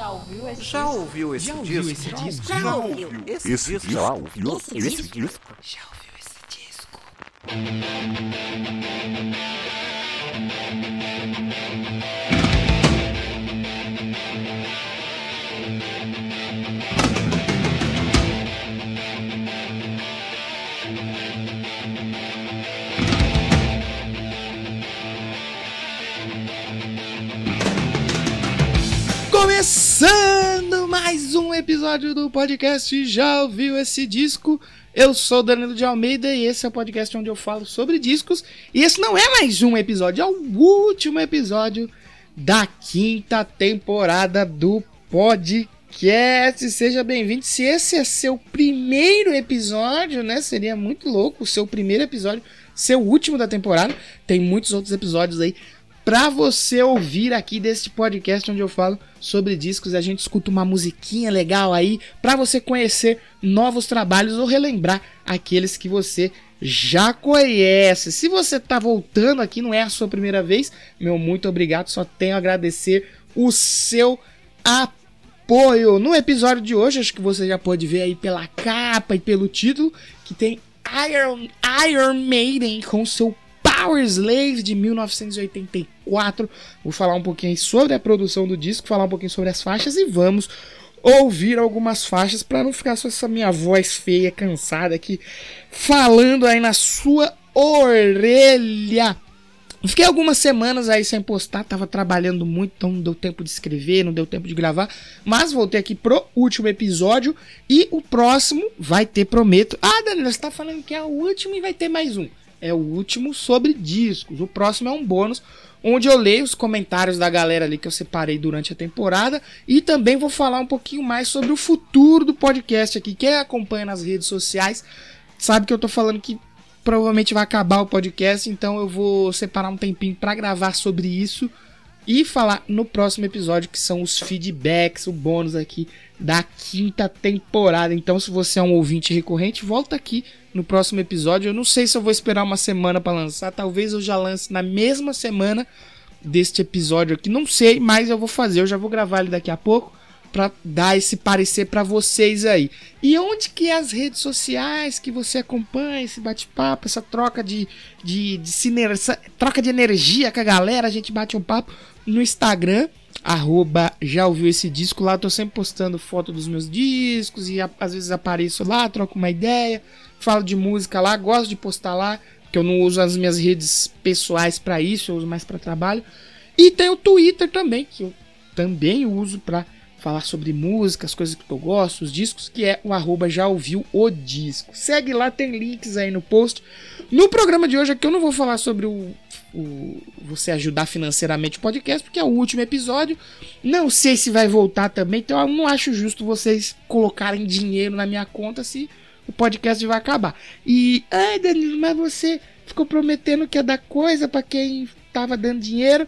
Já ouviu esse Já disco? ouviu esse Já disco? ouviu esse disco? Já ouviu esse, Esse disco? já ouviu Esse esse disco? disco? Já ouviu esse disco? Um episódio do podcast Já ouviu esse disco? Eu sou Danilo de Almeida e esse é o podcast onde eu falo sobre discos. E esse não é mais um episódio, é o último episódio da quinta temporada do podcast. Seja bem-vindo. Se esse é seu primeiro episódio, né? Seria muito louco o seu primeiro episódio ser o último da temporada. Tem muitos outros episódios aí pra você ouvir aqui deste podcast onde eu falo sobre discos, a gente escuta uma musiquinha legal aí pra você conhecer novos trabalhos ou relembrar aqueles que você já conhece. Se você tá voltando aqui, não é a sua primeira vez, meu muito obrigado, só tenho a agradecer o seu apoio. No episódio de hoje, acho que você já pode ver aí pela capa e pelo título que tem Iron, Iron Maiden com seu Power Slave de 1984. Vou falar um pouquinho sobre a produção do disco, falar um pouquinho sobre as faixas e vamos ouvir algumas faixas para não ficar só essa minha voz feia, cansada aqui, falando aí na sua orelha. Fiquei algumas semanas aí sem postar, tava trabalhando muito, então não deu tempo de escrever, não deu tempo de gravar, mas voltei aqui pro último episódio e o próximo vai ter, prometo. Ah, Danilo, você tá falando que é o último e vai ter mais um é o último sobre discos. O próximo é um bônus onde eu leio os comentários da galera ali que eu separei durante a temporada e também vou falar um pouquinho mais sobre o futuro do podcast aqui. Quem acompanha nas redes sociais sabe que eu tô falando que provavelmente vai acabar o podcast, então eu vou separar um tempinho para gravar sobre isso e falar no próximo episódio que são os feedbacks, o bônus aqui da quinta temporada. Então, se você é um ouvinte recorrente, volta aqui no próximo episódio. Eu não sei se eu vou esperar uma semana para lançar, talvez eu já lance na mesma semana deste episódio aqui, não sei, mas eu vou fazer, eu já vou gravar ele daqui a pouco para dar esse parecer para vocês aí. E onde que é as redes sociais que você acompanha esse bate-papo, essa troca de, de, de cine- troca de energia com a galera, a gente bate um papo no Instagram, arroba já ouviu esse disco lá, tô sempre postando foto dos meus discos e a- às vezes apareço lá, troco uma ideia, falo de música lá, gosto de postar lá, que eu não uso as minhas redes pessoais para isso, eu uso mais para trabalho. E tem o Twitter também, que eu também uso para falar sobre música, as coisas que eu gosto, os discos, que é o arroba já ouviu o disco. Segue lá, tem links aí no post. No programa de hoje aqui eu não vou falar sobre o, o você ajudar financeiramente o podcast, porque é o último episódio. Não sei se vai voltar também, então eu não acho justo vocês colocarem dinheiro na minha conta se o podcast vai acabar. E, ai Danilo, mas você ficou prometendo que ia dar coisa para quem tava dando dinheiro.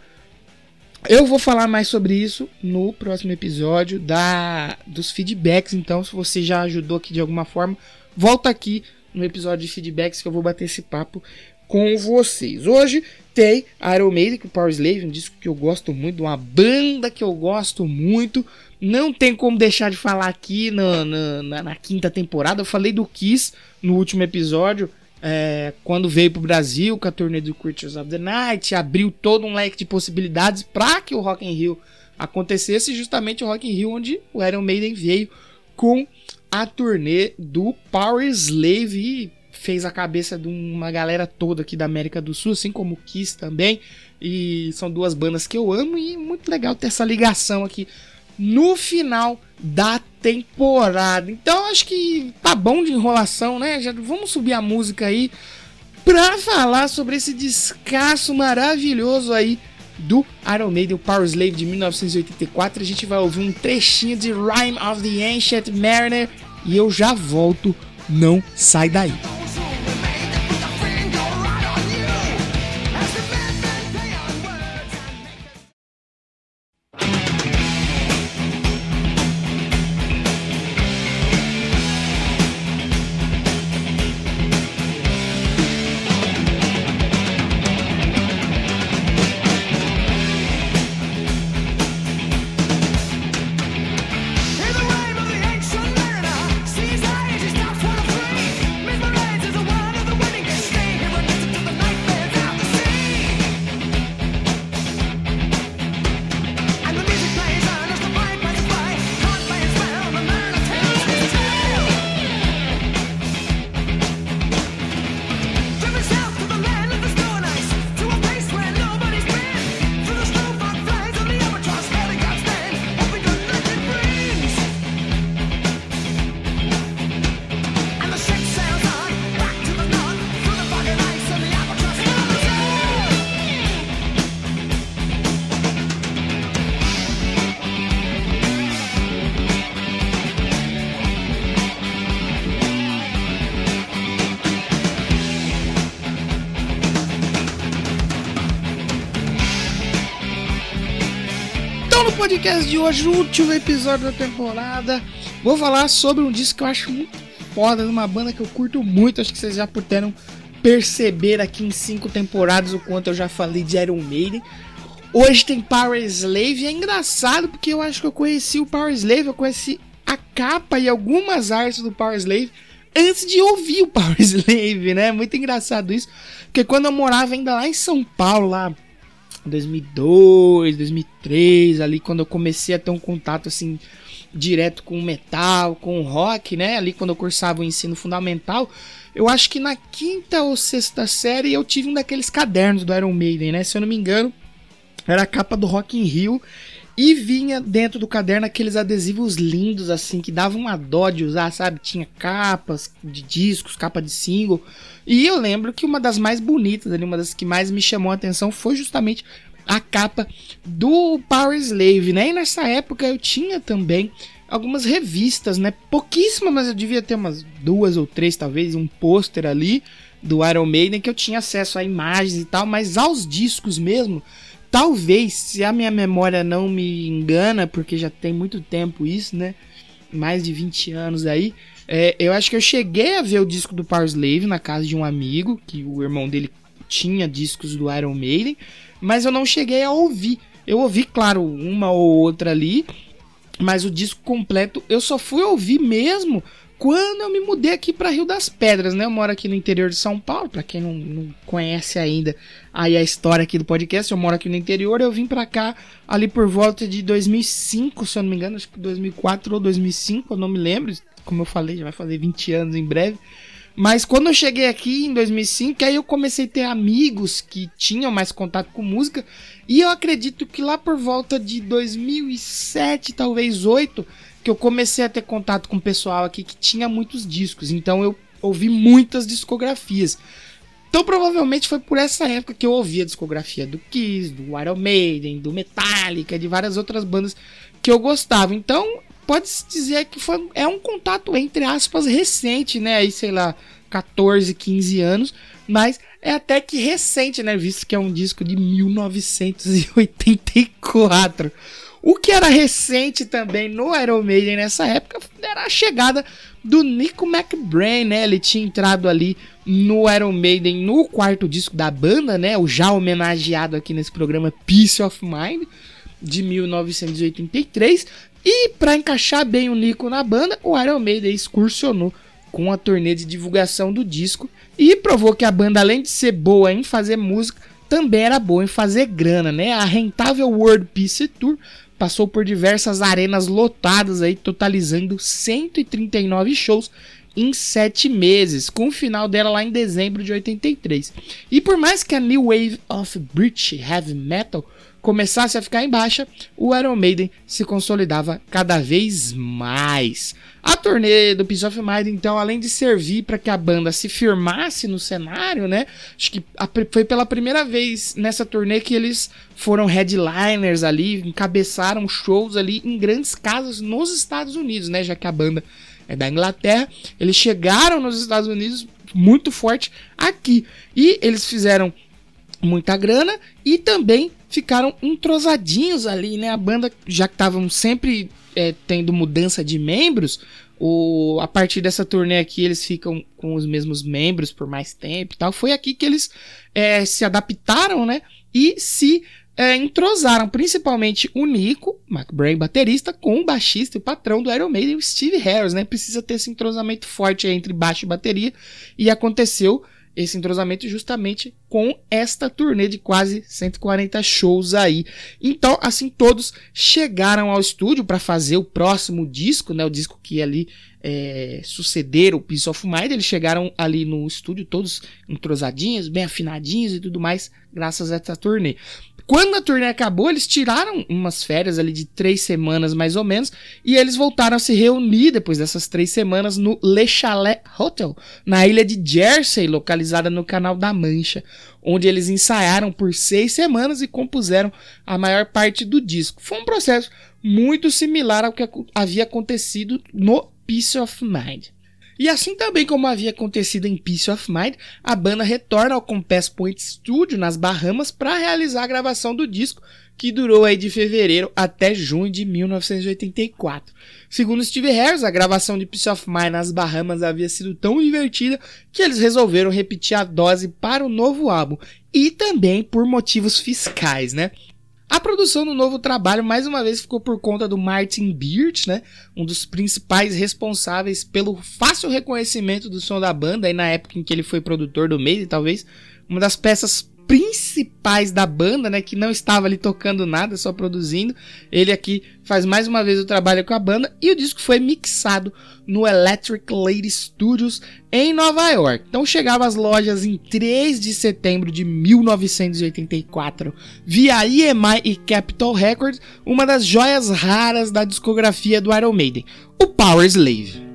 Eu vou falar mais sobre isso no próximo episódio da dos feedbacks. Então, se você já ajudou aqui de alguma forma, volta aqui no episódio de feedbacks que eu vou bater esse papo com vocês. Hoje tem Iron Maiden, o Power Slave, um disco que eu gosto muito, uma banda que eu gosto muito. Não tem como deixar de falar aqui na- na quinta temporada. Eu falei do Kiss no último episódio. É, quando veio pro Brasil com a turnê do Creatures of the Night, abriu todo um leque de possibilidades para que o Rock in Rio acontecesse, justamente o Rock in Rio onde o Iron Maiden veio com a turnê do Power Slave e fez a cabeça de uma galera toda aqui da América do Sul, assim como o Kiss também. E são duas bandas que eu amo e muito legal ter essa ligação aqui no final da temporada. Então acho que tá bom de enrolação, né? Já vamos subir a música aí pra falar sobre esse descasso maravilhoso aí do Iron Maiden, Power Slave de 1984. A gente vai ouvir um trechinho de Rhyme of the Ancient Mariner e eu já volto. Não sai daí. Podcast de hoje, o último episódio da temporada, vou falar sobre um disco que eu acho muito foda, de uma banda que eu curto muito, acho que vocês já puderam perceber aqui em cinco temporadas o quanto eu já falei de Iron Maiden. Hoje tem Power Slave, e é engraçado porque eu acho que eu conheci o Power Slave, eu conheci a capa e algumas artes do Power Slave antes de ouvir o Power Slave, né? Muito engraçado isso, porque quando eu morava ainda lá em São Paulo, lá 2002, 2003, ali quando eu comecei a ter um contato assim direto com o metal, com o rock, né? Ali quando eu cursava o ensino fundamental, eu acho que na quinta ou sexta série eu tive um daqueles cadernos do Iron Maiden, né? Se eu não me engano, era a capa do Rock in Rio e vinha dentro do caderno aqueles adesivos lindos assim que davam uma dó de usar, sabe? Tinha capas de discos, capa de single. E eu lembro que uma das mais bonitas ali, uma das que mais me chamou a atenção foi justamente a capa do Power Slave, né? E nessa época eu tinha também algumas revistas, né? Pouquíssimas, mas eu devia ter umas duas ou três, talvez, um pôster ali do Iron Maiden que eu tinha acesso a imagens e tal, mas aos discos mesmo, talvez, se a minha memória não me engana, porque já tem muito tempo isso, né? Mais de 20 anos aí. É, eu acho que eu cheguei a ver o disco do Power Slave na casa de um amigo, que o irmão dele tinha discos do Iron Maiden mas eu não cheguei a ouvir. Eu ouvi, claro, uma ou outra ali, mas o disco completo eu só fui ouvir mesmo quando eu me mudei aqui para Rio das Pedras, né? Eu moro aqui no interior de São Paulo, para quem não, não, conhece ainda aí a história aqui do podcast, eu moro aqui no interior, eu vim para cá ali por volta de 2005, se eu não me engano, acho que 2004 ou 2005, eu não me lembro, como eu falei, já vai fazer 20 anos em breve. Mas quando eu cheguei aqui em 2005, aí eu comecei a ter amigos que tinham mais contato com música. E eu acredito que lá por volta de 2007, talvez 8, que eu comecei a ter contato com o pessoal aqui que tinha muitos discos. Então eu ouvi muitas discografias. Então provavelmente foi por essa época que eu ouvi a discografia do Kiss, do Iron Maiden, do Metallica, de várias outras bandas que eu gostava. Então pode-se dizer que foi, é um contato, entre aspas, recente, né? Aí, sei lá, 14, 15 anos, mas é até que recente, né? Visto que é um disco de 1984. O que era recente também no Iron Maiden nessa época era a chegada do Nico McBrain, né? Ele tinha entrado ali no Iron Maiden no quarto disco da banda, né? O já homenageado aqui nesse programa Peace of Mind de 1983, e para encaixar bem o Nico na banda, o Iron Maiden excursionou com a turnê de divulgação do disco e provou que a banda, além de ser boa em fazer música, também era boa em fazer grana, né? A rentável World Peace Tour passou por diversas arenas lotadas aí, totalizando 139 shows em sete meses, com o final dela lá em dezembro de 83. E por mais que a New Wave of British Heavy Metal começasse a ficar em baixa, o Iron Maiden se consolidava cada vez mais. A turnê do Peace of Mind, então, além de servir para que a banda se firmasse no cenário, né? Acho que foi pela primeira vez nessa turnê que eles foram headliners ali, encabeçaram shows ali em grandes casas nos Estados Unidos, né? Já que a banda é da Inglaterra, eles chegaram nos Estados Unidos muito forte aqui e eles fizeram muita grana e também ficaram entrosadinhos ali, né? A banda, já que estavam sempre é, tendo mudança de membros, o, a partir dessa turnê aqui eles ficam com os mesmos membros por mais tempo e tal. Foi aqui que eles é, se adaptaram, né? E se é, entrosaram, principalmente o Nico, McBrain, baterista, com o baixista e o patrão do Iron Maiden, o Steve Harris, né? Precisa ter esse entrosamento forte entre baixo e bateria. E aconteceu esse entrosamento justamente com esta turnê de quase 140 shows aí. Então, assim, todos chegaram ao estúdio para fazer o próximo disco, né? O disco que ali é, suceder o Peace of Mind. Eles chegaram ali no estúdio todos entrosadinhos, bem afinadinhos e tudo mais, graças a essa turnê. Quando a turnê acabou, eles tiraram umas férias ali de três semanas mais ou menos e eles voltaram a se reunir depois dessas três semanas no Le Chalet Hotel, na ilha de Jersey, localizada no Canal da Mancha, onde eles ensaiaram por seis semanas e compuseram a maior parte do disco. Foi um processo muito similar ao que havia acontecido no Peace of Mind. E assim também como havia acontecido em Peace of Mind, a banda retorna ao Compass Point Studio nas Bahamas para realizar a gravação do disco, que durou aí de fevereiro até junho de 1984. Segundo Steve Harris, a gravação de Peace of Mind nas Bahamas havia sido tão divertida que eles resolveram repetir a dose para o novo álbum e também por motivos fiscais, né? A produção do novo trabalho mais uma vez ficou por conta do Martin Birch, né? Um dos principais responsáveis pelo fácil reconhecimento do som da banda aí na época em que ele foi produtor do Maiden, talvez uma das peças principais da banda, né, que não estava ali tocando nada, só produzindo. Ele aqui faz mais uma vez o trabalho com a banda e o disco foi mixado no Electric Lady Studios em Nova York. Então chegava às lojas em 3 de setembro de 1984 via EMI e Capitol Records, uma das joias raras da discografia do Iron Maiden, o Power Slave.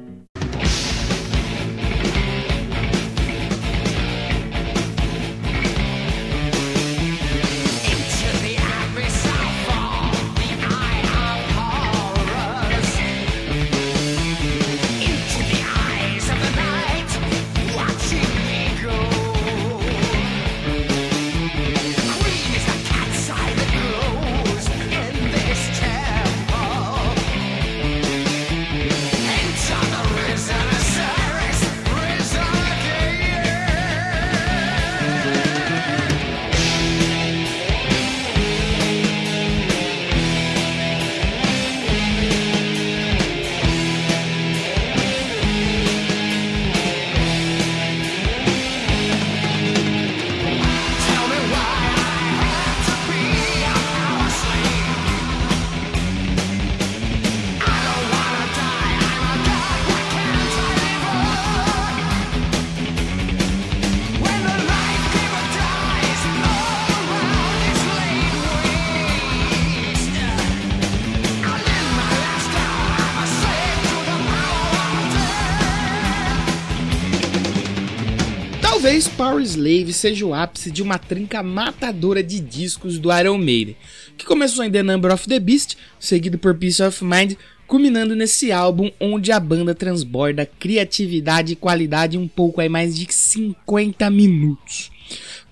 Talvez Power Slave seja o ápice de uma trinca matadora de discos do Iron Maiden, que começou em The Number of the Beast, seguido por Peace of Mind, culminando nesse álbum onde a banda transborda criatividade e qualidade em um pouco aí mais de 50 minutos.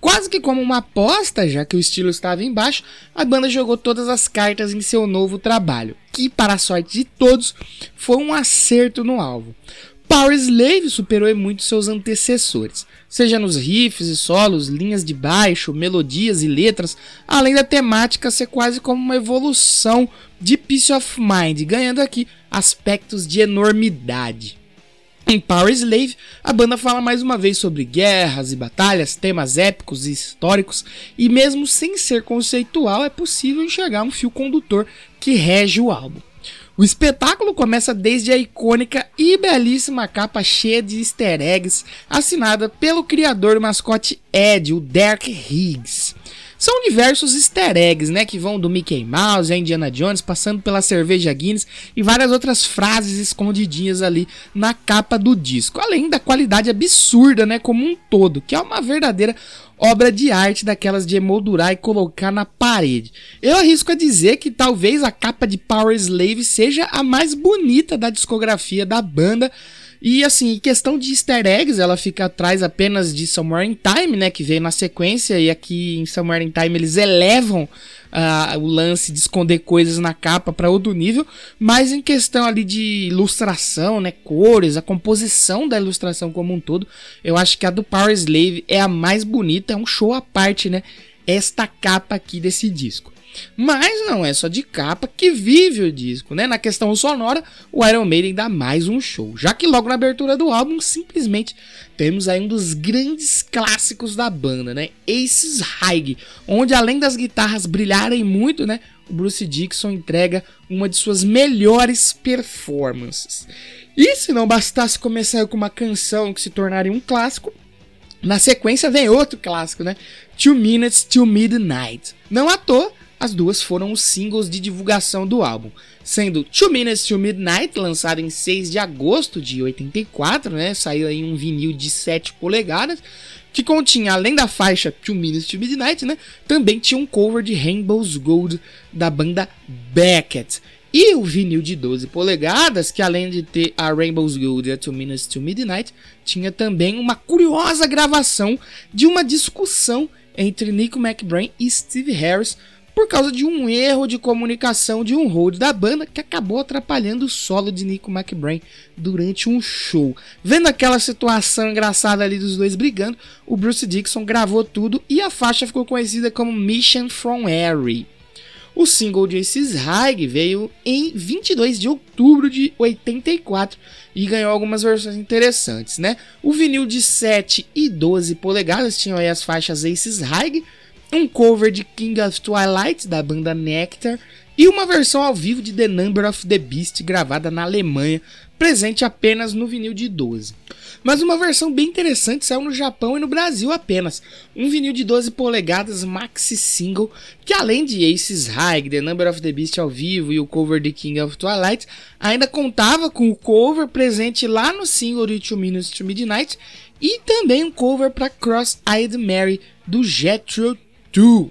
Quase que como uma aposta, já que o estilo estava embaixo, a banda jogou todas as cartas em seu novo trabalho, que, para a sorte de todos, foi um acerto no alvo. Power Slave superou muito seus antecessores, seja nos riffs e solos, linhas de baixo, melodias e letras, além da temática ser quase como uma evolução de Peace of Mind, ganhando aqui aspectos de enormidade. Em Power Slave, a banda fala mais uma vez sobre guerras e batalhas, temas épicos e históricos, e mesmo sem ser conceitual, é possível enxergar um fio condutor que rege o álbum. O espetáculo começa desde a icônica e belíssima capa cheia de easter eggs, assinada pelo criador do mascote Ed, o Derek Higgs. São diversos easter eggs, né, que vão do Mickey Mouse a Indiana Jones, passando pela cerveja Guinness e várias outras frases escondidinhas ali na capa do disco, além da qualidade absurda, né, como um todo, que é uma verdadeira obra de arte daquelas de emoldurar e colocar na parede. Eu arrisco a dizer que talvez a capa de Power Slave seja a mais bonita da discografia da banda. E assim, questão de easter eggs, ela fica atrás apenas de Somewhere in Time, né, que veio na sequência, e aqui em Somewhere in Time eles elevam uh, o lance de esconder coisas na capa para outro nível, mas em questão ali de ilustração, né, cores, a composição da ilustração como um todo, eu acho que a do Power Slave é a mais bonita, é um show à parte, né, esta capa aqui desse disco. Mas não é só de capa que vive o disco, né? Na questão sonora, o Iron Maiden dá mais um show, já que logo na abertura do álbum, simplesmente temos aí um dos grandes clássicos da banda, né? Aces High, onde além das guitarras brilharem muito, né? O Bruce Dixon entrega uma de suas melhores performances. E se não bastasse começar com uma canção que se tornaria um clássico, na sequência vem outro clássico, né? Two Minutes to Midnight. Não à toa, as duas foram os singles de divulgação do álbum, sendo Two Minutes to Midnight, lançado em 6 de agosto de 84, né? Saiu aí um vinil de 7 polegadas, que continha, além da faixa Two Minutes to Midnight, né? Também tinha um cover de Rainbow's Gold da banda Beckett. E o vinil de 12 polegadas, que além de ter a Rainbow's Gold e a Two Minutes to Midnight, tinha também uma curiosa gravação de uma discussão entre Nico McBrain e Steve Harris por causa de um erro de comunicação de um hold da banda que acabou atrapalhando o solo de Nico McBrain durante um show. Vendo aquela situação engraçada ali dos dois brigando, o Bruce Dixon gravou tudo e a faixa ficou conhecida como Mission from Harry. O single de Aces High veio em 22 de outubro de 84 e ganhou algumas versões interessantes, né? O vinil de 7 e 12 polegadas tinham aí as faixas Aces High, um cover de King of Twilight da banda Nectar e uma versão ao vivo de The Number of the Beast gravada na Alemanha, presente apenas no vinil de 12. Mas uma versão bem interessante saiu no Japão e no Brasil apenas. Um vinil de 12 polegadas maxi single, que além de Aces High, The Number of the Beast ao vivo e o cover de King of Twilight, ainda contava com o cover presente lá no single de Two Minutes to Midnight e também um cover para Cross-Eyed Mary do Jethro 2.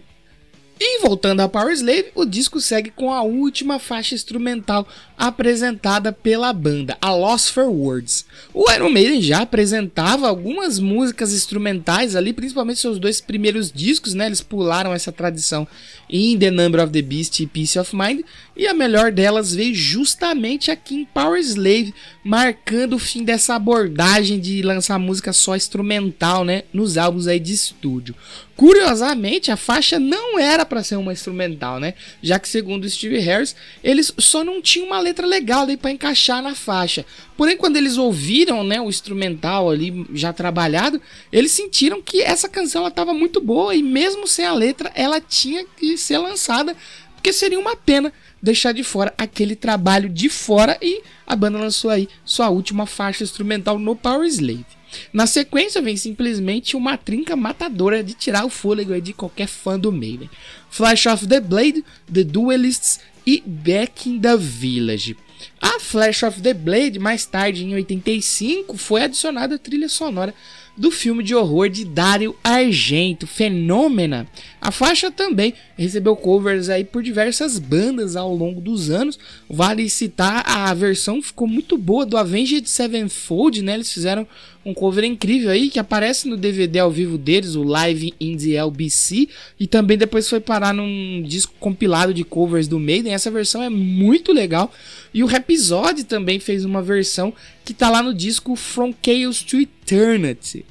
E voltando a Power Slave, o disco segue com a última faixa instrumental apresentada pela banda, a Lost for Words. O Iron Maiden já apresentava algumas músicas instrumentais ali, principalmente seus dois primeiros discos, né? Eles pularam essa tradição em The Number of the Beast e Peace of Mind, e a melhor delas veio justamente aqui em Power Slave, marcando o fim dessa abordagem de lançar música só instrumental, né, nos álbuns aí de estúdio. Curiosamente, a faixa não era para ser uma instrumental, né? Já que segundo Steve Harris, eles só não tinham uma letra legal aí para encaixar na faixa. Porém, quando eles ouviram, né, o instrumental ali já trabalhado, eles sentiram que essa canção estava muito boa e mesmo sem a letra, ela tinha que ser lançada, porque seria uma pena deixar de fora aquele trabalho de fora e a banda lançou aí sua última faixa instrumental no Power Slave. Na sequência vem simplesmente uma trinca matadora de tirar o fôlego de qualquer fã do Maiden. Flash of the Blade, The Duelists e Back in the Village. A Flash of the Blade, mais tarde em 85, foi adicionada à trilha sonora do filme de horror de Dario Argento, Fenômena. A faixa também recebeu covers aí por diversas bandas ao longo dos anos. Vale citar a versão ficou muito boa do Avenged Sevenfold, né? Eles fizeram um cover incrível aí que aparece no DVD ao vivo deles, o Live in the LBC, e também depois foi parar num disco compilado de covers do Maiden. Essa versão é muito legal. E o Rhapsody também fez uma versão que tá lá no disco From Chaos to Eternity.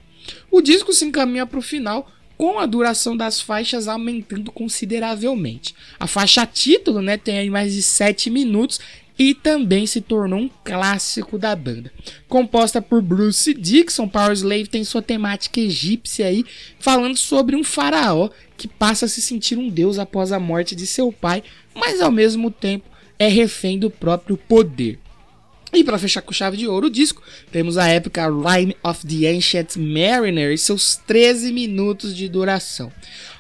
O disco se encaminha para o final com a duração das faixas aumentando consideravelmente. A faixa título né, tem aí mais de 7 minutos e também se tornou um clássico da banda. Composta por Bruce Dixon, Power Slave tem sua temática egípcia aí, falando sobre um faraó que passa a se sentir um deus após a morte de seu pai, mas ao mesmo tempo é refém do próprio poder. E para fechar com chave de ouro o disco, temos a épica Rime of the Ancient Mariner e seus 13 minutos de duração.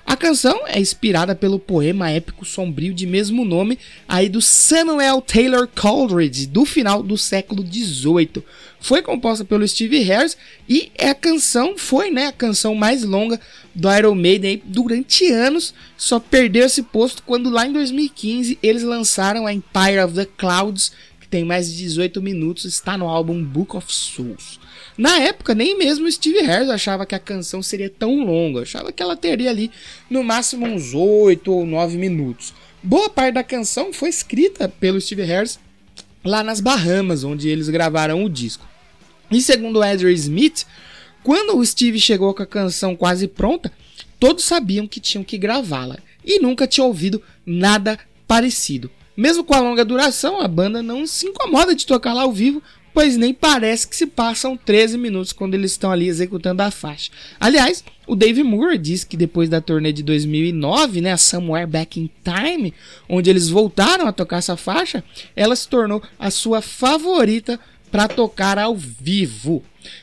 A canção é inspirada pelo poema épico sombrio de mesmo nome, aí do Samuel Taylor Coleridge, do final do século XVIII. Foi composta pelo Steve Harris e a canção foi né, a canção mais longa do Iron Maiden durante anos, só perdeu esse posto quando lá em 2015 eles lançaram a Empire of the Clouds, tem mais de 18 minutos, está no álbum Book of Souls. Na época, nem mesmo Steve Harris achava que a canção seria tão longa. Achava que ela teria ali no máximo uns 8 ou 9 minutos. Boa parte da canção foi escrita pelo Steve Harris lá nas Bahamas, onde eles gravaram o disco. E segundo Ezra Smith, quando o Steve chegou com a canção quase pronta, todos sabiam que tinham que gravá-la e nunca tinha ouvido nada parecido. Mesmo com a longa duração, a banda não se incomoda de tocar lá ao vivo, pois nem parece que se passam 13 minutos quando eles estão ali executando a faixa. Aliás, o Dave Moore disse que depois da turnê de 2009, né, Somewhere Back in Time, onde eles voltaram a tocar essa faixa, ela se tornou a sua favorita para tocar ao vivo.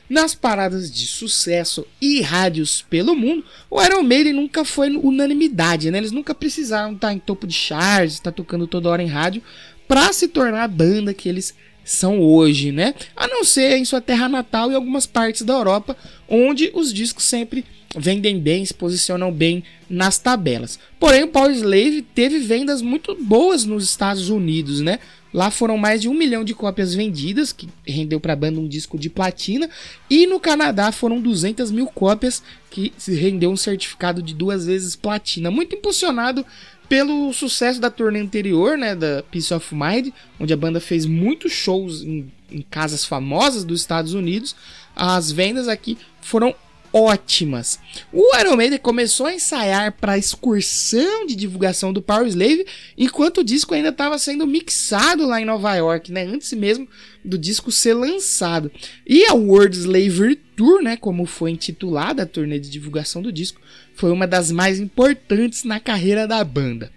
Nas paradas de sucesso e rádios pelo mundo, o Iron Maiden nunca foi unanimidade, né? Eles nunca precisaram estar em topo de charts, estar tocando toda hora em rádio para se tornar a banda que eles são hoje, né? A não ser em sua terra natal e algumas partes da Europa, onde os discos sempre vendem bem, se posicionam bem nas tabelas. Porém, o Power Slave teve vendas muito boas nos Estados Unidos, né? Lá foram mais de um milhão de cópias vendidas, que rendeu para a banda um disco de platina. E no Canadá foram 200 mil cópias, que rendeu um certificado de duas vezes platina. Muito impulsionado pelo sucesso da turnê anterior, né, da Peace of Mind, onde a banda fez muitos shows em, em casas famosas dos Estados Unidos. As vendas aqui foram ótimas. O Iron Maiden começou a ensaiar para a excursão de divulgação do Power Slave, enquanto o disco ainda estava sendo mixado lá em Nova York, né, antes mesmo do disco ser lançado. E a World Slavery Tour, né, como foi intitulada a turnê de divulgação do disco, foi uma das mais importantes na carreira da banda.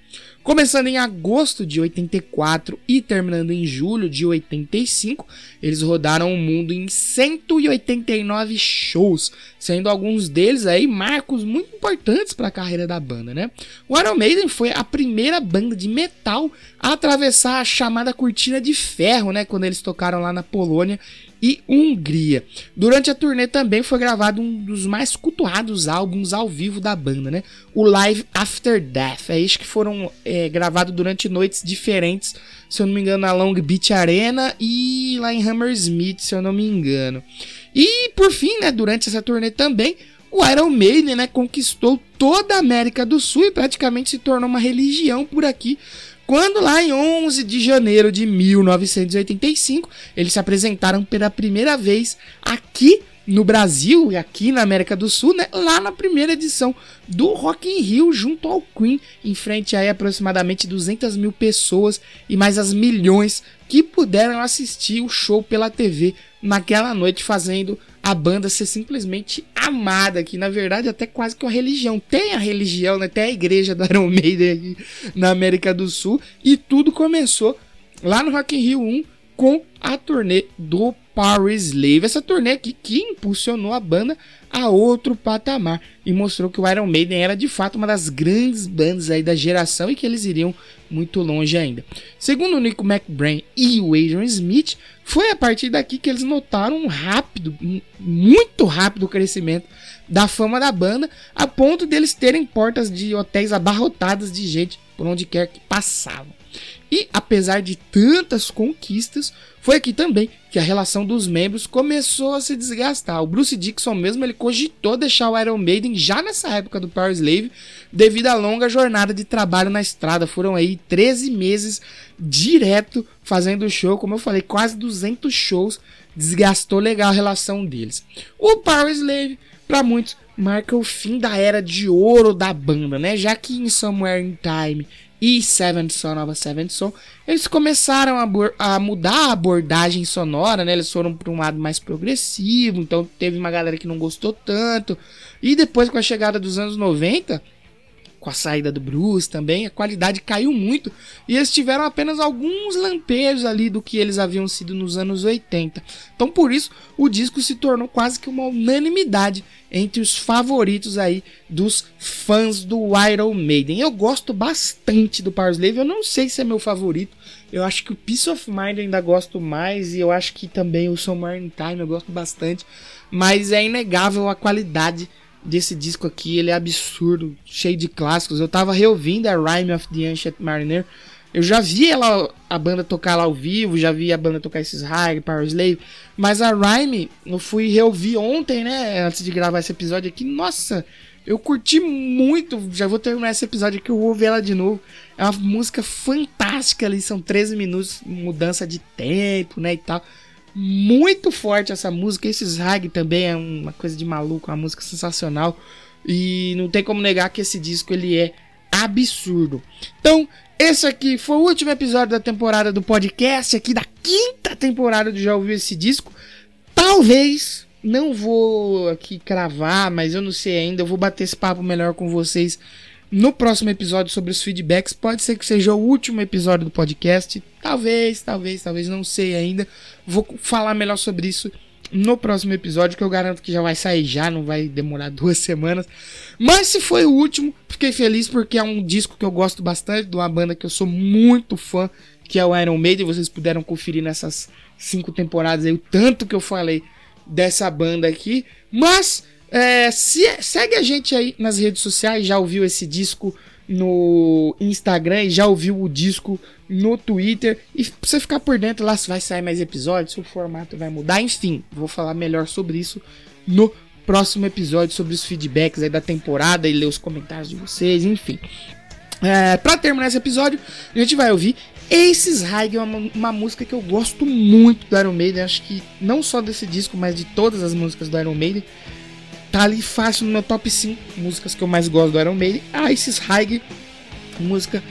Começando em agosto de 84 e terminando em julho de 85, eles rodaram o mundo em 189 shows, sendo alguns deles aí marcos muito importantes para a carreira da banda, né? O Iron Maiden foi a primeira banda de metal a atravessar a chamada cortina de ferro, né, quando eles tocaram lá na Polônia e Hungria. Durante a turnê também foi gravado um dos mais cultuados álbuns ao vivo da banda, né? O Live After Death. É isso que foram é, gravados durante noites diferentes, se eu não me engano, na Long Beach Arena e lá em Hammersmith, se eu não me engano. E por fim, né, durante essa turnê também, o Iron Maiden, né, conquistou toda a América do Sul e praticamente se tornou uma religião por aqui quando lá em 11 de janeiro de 1985, eles se apresentaram pela primeira vez aqui no Brasil e aqui na América do Sul, né, lá na primeira edição do Rock in Rio junto ao Queen, em frente a aproximadamente 200 mil pessoas e mais as milhões que puderam assistir o show pela TV naquela noite, fazendo a banda ser simplesmente amada, que na verdade até quase que uma religião. Tem a religião, né? Tem a igreja do Iron Maiden na América do Sul. E tudo começou lá no Rock in Rio 1 com a turnê do Power Slave. Essa turnê aqui que impulsionou a banda a outro patamar e mostrou que o Iron Maiden era de fato uma das grandes bandas aí da geração e que eles iriam muito longe ainda. Segundo o Nico McBrain e o Adrian Smith, foi a partir daqui que eles notaram um rápido, muito rápido crescimento da fama da banda, a ponto deles terem portas de hotéis abarrotadas de gente por onde quer que passavam. E apesar de tantas conquistas, foi aqui também que a relação dos membros começou a se desgastar. O Bruce Dixon mesmo ele cogitou deixar o Iron Maiden já nessa época do Power Slave, devido à longa jornada de trabalho na estrada. Foram aí 13 meses direto fazendo show, como eu falei, quase 200 shows. Desgastou legal a relação deles. O Power Slave, para muitos, marca o fim da era de ouro da banda, né? Já que em Somewhere in Time e Seventh Son, nova Seventh Son, eles começaram a, a, mudar a abordagem sonora, né? Eles foram para um lado mais progressivo, então teve uma galera que não gostou tanto. E depois com a chegada dos anos 90, com a saída do Bruce também, a qualidade caiu muito e eles tiveram apenas alguns lampejos ali do que eles haviam sido nos anos 80. Então por isso o disco se tornou quase que uma unanimidade entre os favoritos aí dos fãs do Iron Maiden. Eu gosto bastante do Power Slave, eu não sei se é meu favorito. Eu acho que o Peace of Mind eu ainda gosto mais e eu acho que também o Somewhere in Time eu gosto bastante, mas é inegável a qualidade desse disco aqui, ele é absurdo, cheio de clássicos. Eu tava reouvindo a Rhyme of the Ancient Mariner. Eu já vi ela, a banda tocar lá ao vivo, já vi a banda tocar esses high, Power Slave, mas a Rhyme eu fui reouvir ontem, né, antes de gravar esse episódio aqui. Nossa, eu curti muito, já vou terminar esse episódio aqui, eu vou ouvir ela de novo. É uma música fantástica ali, são 13 minutos, mudança de tempo, né, e tal muito forte essa música. Esses rag também é uma coisa de maluco, uma música sensacional. E não tem como negar que esse disco ele é absurdo. Então, esse aqui foi o último episódio da temporada do podcast, aqui da quinta temporada de Já Ouviu Esse Disco. Talvez, não vou aqui cravar, mas eu não sei ainda, eu vou bater esse papo melhor com vocês no próximo episódio sobre os feedbacks. Pode ser que seja o último episódio do podcast. Talvez, talvez, talvez, não sei ainda. Vou falar melhor sobre isso no próximo episódio, que eu garanto que já vai sair já, não vai demorar duas semanas. Mas se foi o último, fiquei feliz porque é um disco que eu gosto bastante, de uma banda que eu sou muito fã, que é o Iron Maiden. Vocês puderam conferir nessas cinco temporadas aí o tanto que eu falei dessa banda aqui. Mas É, se- segue a gente aí nas redes sociais, já ouviu esse disco no Instagram e já ouviu o disco no Twitter. E pra você ficar por dentro lá se vai sair mais episódios, se o formato vai mudar, enfim, vou falar melhor sobre isso no próximo episódio, sobre os feedbacks aí da temporada e ler os comentários de vocês, enfim. É, pra terminar esse episódio, a gente vai ouvir Aces High, uma, uma música que eu gosto muito do Iron Maiden. Acho que não só desse disco, mas de todas as músicas do Iron Maiden. Tá ali fácil no meu top 5 músicas que eu mais gosto do Iron Maiden. A Aces High, música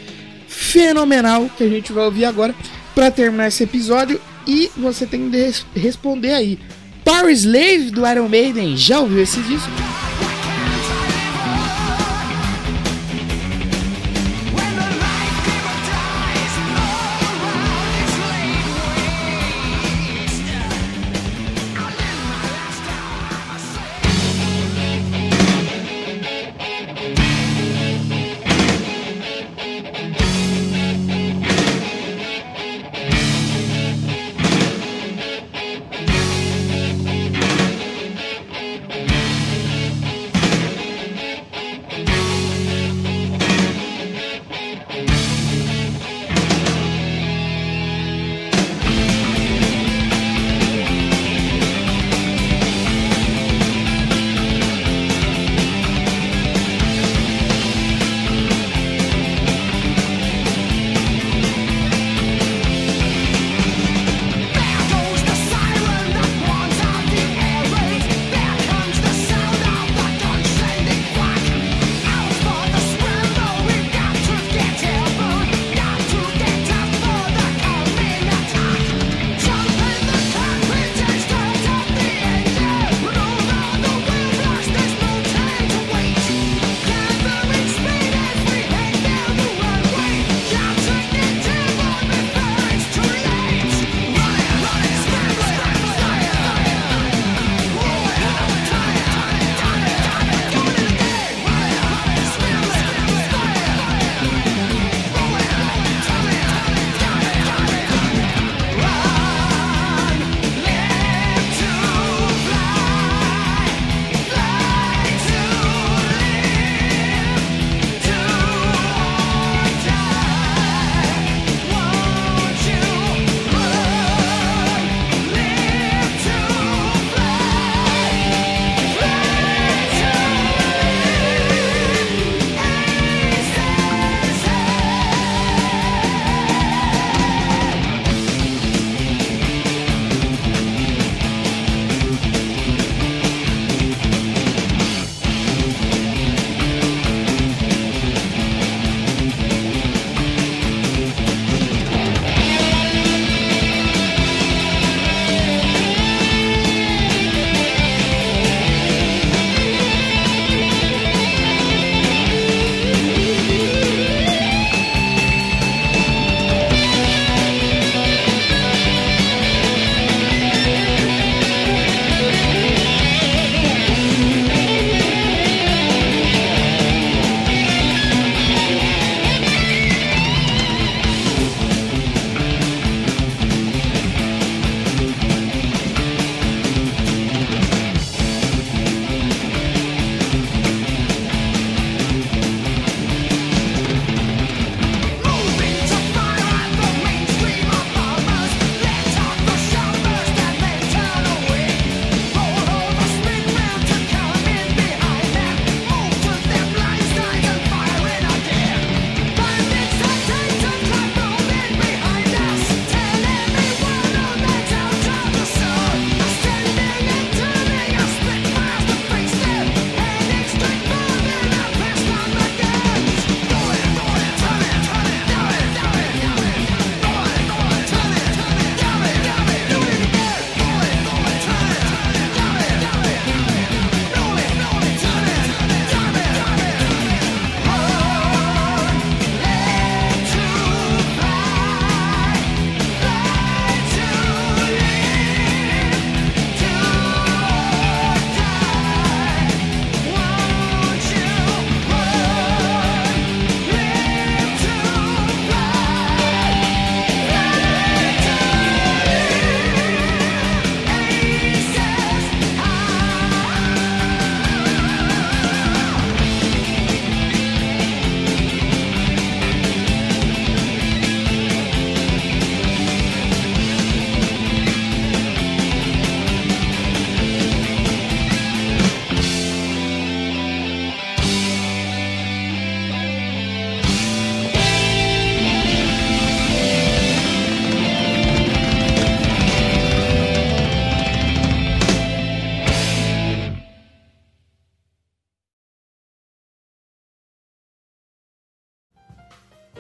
fenomenal que a gente vai ouvir agora pra terminar esse episódio. E você tem que res- responder aí. Power Slave do Iron Maiden, já ouviu esse disco?